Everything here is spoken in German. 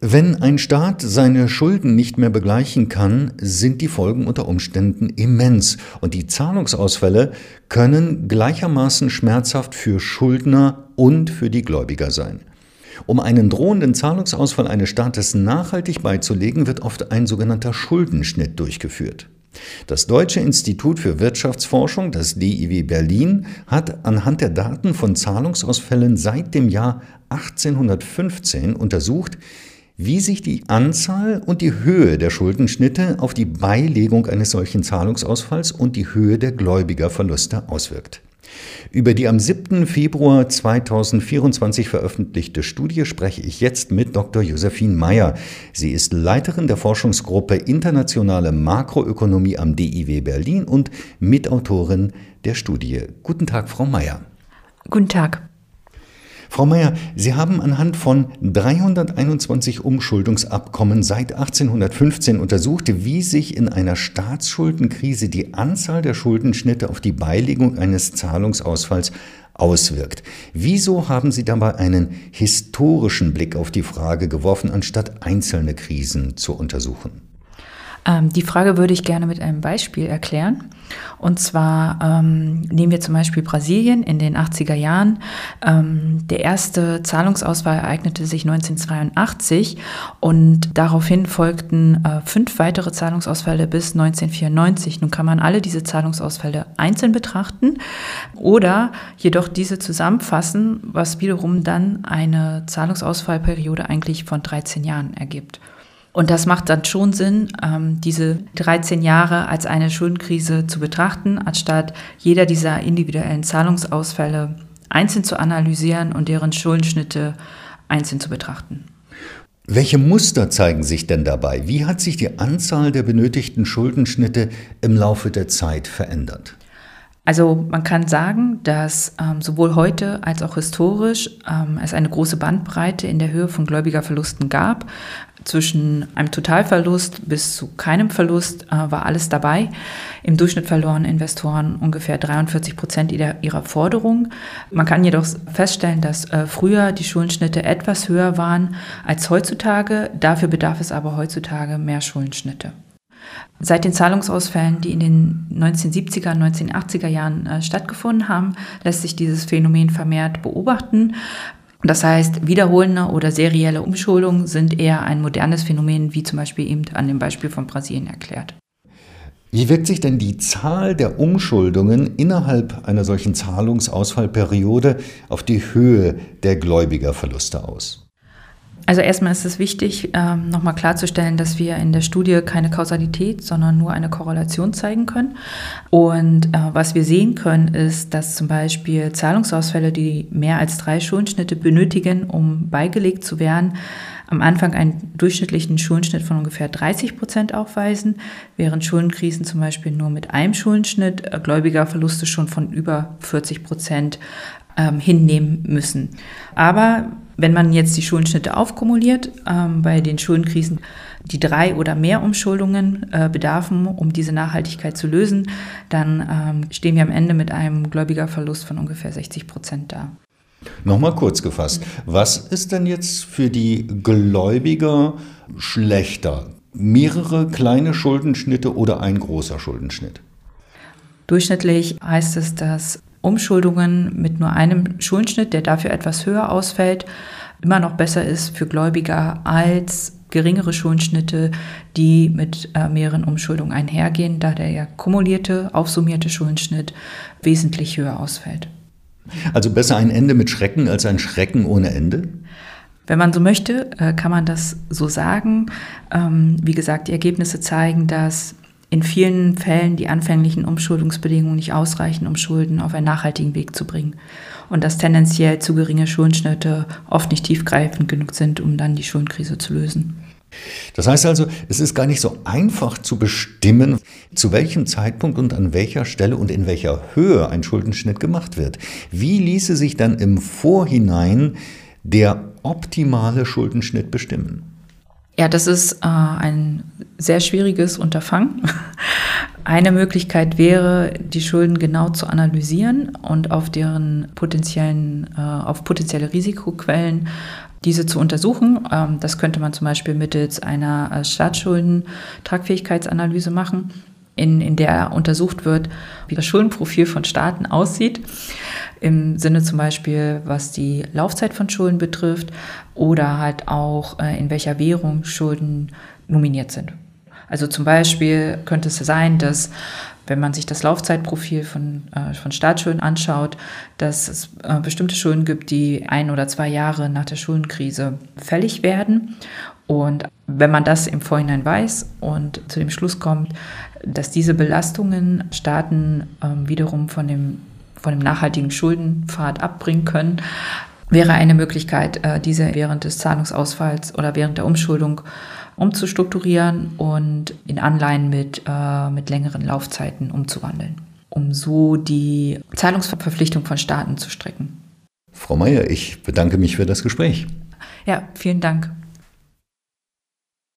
Wenn ein Staat seine Schulden nicht mehr begleichen kann, sind die Folgen unter Umständen immens und die Zahlungsausfälle können gleichermaßen schmerzhaft für Schuldner und für die Gläubiger sein. Um einen drohenden Zahlungsausfall eines Staates nachhaltig beizulegen, wird oft ein sogenannter Schuldenschnitt durchgeführt. Das Deutsche Institut für Wirtschaftsforschung, das DIW Berlin, hat anhand der Daten von Zahlungsausfällen seit dem Jahr 1815 untersucht, wie sich die Anzahl und die Höhe der Schuldenschnitte auf die Beilegung eines solchen Zahlungsausfalls und die Höhe der Gläubigerverluste auswirkt. Über die am 7. Februar 2024 veröffentlichte Studie spreche ich jetzt mit Dr. Josephine Meyer. Sie ist Leiterin der Forschungsgruppe Internationale Makroökonomie am DIW Berlin und Mitautorin der Studie. Guten Tag, Frau Meyer. Guten Tag. Frau Mayer, Sie haben anhand von 321 Umschuldungsabkommen seit 1815 untersucht, wie sich in einer Staatsschuldenkrise die Anzahl der Schuldenschnitte auf die Beilegung eines Zahlungsausfalls auswirkt. Wieso haben Sie dabei einen historischen Blick auf die Frage geworfen, anstatt einzelne Krisen zu untersuchen? Ähm, die Frage würde ich gerne mit einem Beispiel erklären. Und zwar ähm, nehmen wir zum Beispiel Brasilien in den 80er Jahren. Ähm, der erste Zahlungsausfall ereignete sich 1982 und daraufhin folgten äh, fünf weitere Zahlungsausfälle bis 1994. Nun kann man alle diese Zahlungsausfälle einzeln betrachten oder jedoch diese zusammenfassen, was wiederum dann eine Zahlungsausfallperiode eigentlich von 13 Jahren ergibt. Und das macht dann schon Sinn, ähm, diese 13 Jahre als eine Schuldenkrise zu betrachten, anstatt jeder dieser individuellen Zahlungsausfälle einzeln zu analysieren und deren Schuldenschnitte einzeln zu betrachten. Welche Muster zeigen sich denn dabei? Wie hat sich die Anzahl der benötigten Schuldenschnitte im Laufe der Zeit verändert? Also man kann sagen, dass ähm, sowohl heute als auch historisch ähm, es eine große Bandbreite in der Höhe von Gläubigerverlusten gab. Zwischen einem Totalverlust bis zu keinem Verlust äh, war alles dabei. Im Durchschnitt verloren Investoren ungefähr 43 Prozent ihrer, ihrer Forderung. Man kann jedoch feststellen, dass äh, früher die Schuldenschnitte etwas höher waren als heutzutage. Dafür bedarf es aber heutzutage mehr Schuldenschnitte. Seit den Zahlungsausfällen, die in den 1970er, 1980er Jahren äh, stattgefunden haben, lässt sich dieses Phänomen vermehrt beobachten. Das heißt, wiederholende oder serielle Umschuldungen sind eher ein modernes Phänomen, wie zum Beispiel eben an dem Beispiel von Brasilien erklärt. Wie wirkt sich denn die Zahl der Umschuldungen innerhalb einer solchen Zahlungsausfallperiode auf die Höhe der Gläubigerverluste aus? Also erstmal ist es wichtig, ähm, nochmal klarzustellen, dass wir in der Studie keine Kausalität, sondern nur eine Korrelation zeigen können. Und äh, was wir sehen können, ist, dass zum Beispiel Zahlungsausfälle, die mehr als drei Schuldenschnitte benötigen, um beigelegt zu werden, am Anfang einen durchschnittlichen Schuldenschnitt von ungefähr 30 Prozent aufweisen, während Schuldenkrisen zum Beispiel nur mit einem Schuldenschnitt äh, Gläubigerverluste schon von über 40 Prozent ähm, hinnehmen müssen. Aber wenn man jetzt die Schuldenschnitte aufkumuliert, ähm, bei den Schuldenkrisen, die drei oder mehr Umschuldungen äh, bedarfen, um diese Nachhaltigkeit zu lösen, dann ähm, stehen wir am Ende mit einem Gläubigerverlust von ungefähr 60 Prozent da. Nochmal kurz gefasst, was ist denn jetzt für die Gläubiger schlechter? Mehrere kleine Schuldenschnitte oder ein großer Schuldenschnitt? Durchschnittlich heißt es, dass Umschuldungen mit nur einem Schuldenschnitt, der dafür etwas höher ausfällt, immer noch besser ist für Gläubiger als geringere Schuldenschnitte, die mit äh, mehreren Umschuldungen einhergehen, da der ja kumulierte, aufsummierte Schuldenschnitt wesentlich höher ausfällt. Also besser ein Ende mit Schrecken als ein Schrecken ohne Ende? Wenn man so möchte, äh, kann man das so sagen. Ähm, wie gesagt, die Ergebnisse zeigen, dass in vielen Fällen die anfänglichen Umschuldungsbedingungen nicht ausreichen, um Schulden auf einen nachhaltigen Weg zu bringen. Und dass tendenziell zu geringe Schuldenschnitte oft nicht tiefgreifend genug sind, um dann die Schuldenkrise zu lösen. Das heißt also, es ist gar nicht so einfach zu bestimmen, zu welchem Zeitpunkt und an welcher Stelle und in welcher Höhe ein Schuldenschnitt gemacht wird. Wie ließe sich dann im Vorhinein der optimale Schuldenschnitt bestimmen? Ja, das ist äh, ein sehr schwieriges Unterfangen. Eine Möglichkeit wäre, die Schulden genau zu analysieren und auf deren potenziellen, äh, auf potenzielle Risikoquellen diese zu untersuchen. Ähm, das könnte man zum Beispiel mittels einer äh, Staatsschuldentragfähigkeitsanalyse machen, in, in der untersucht wird, wie das Schuldenprofil von Staaten aussieht. Im Sinne zum Beispiel, was die Laufzeit von Schulden betrifft oder halt auch, äh, in welcher Währung Schulden nominiert sind. Also zum Beispiel könnte es sein, dass wenn man sich das Laufzeitprofil von, äh, von Staatsschulden anschaut, dass es äh, bestimmte Schulden gibt, die ein oder zwei Jahre nach der Schuldenkrise fällig werden. Und wenn man das im Vorhinein weiß und zu dem Schluss kommt, dass diese Belastungen Staaten äh, wiederum von dem, von dem nachhaltigen Schuldenpfad abbringen können, wäre eine Möglichkeit, äh, diese während des Zahlungsausfalls oder während der Umschuldung umzustrukturieren und in Anleihen mit, äh, mit längeren Laufzeiten umzuwandeln, um so die Zahlungsverpflichtung von Staaten zu strecken. Frau Mayer, ich bedanke mich für das Gespräch. Ja, vielen Dank.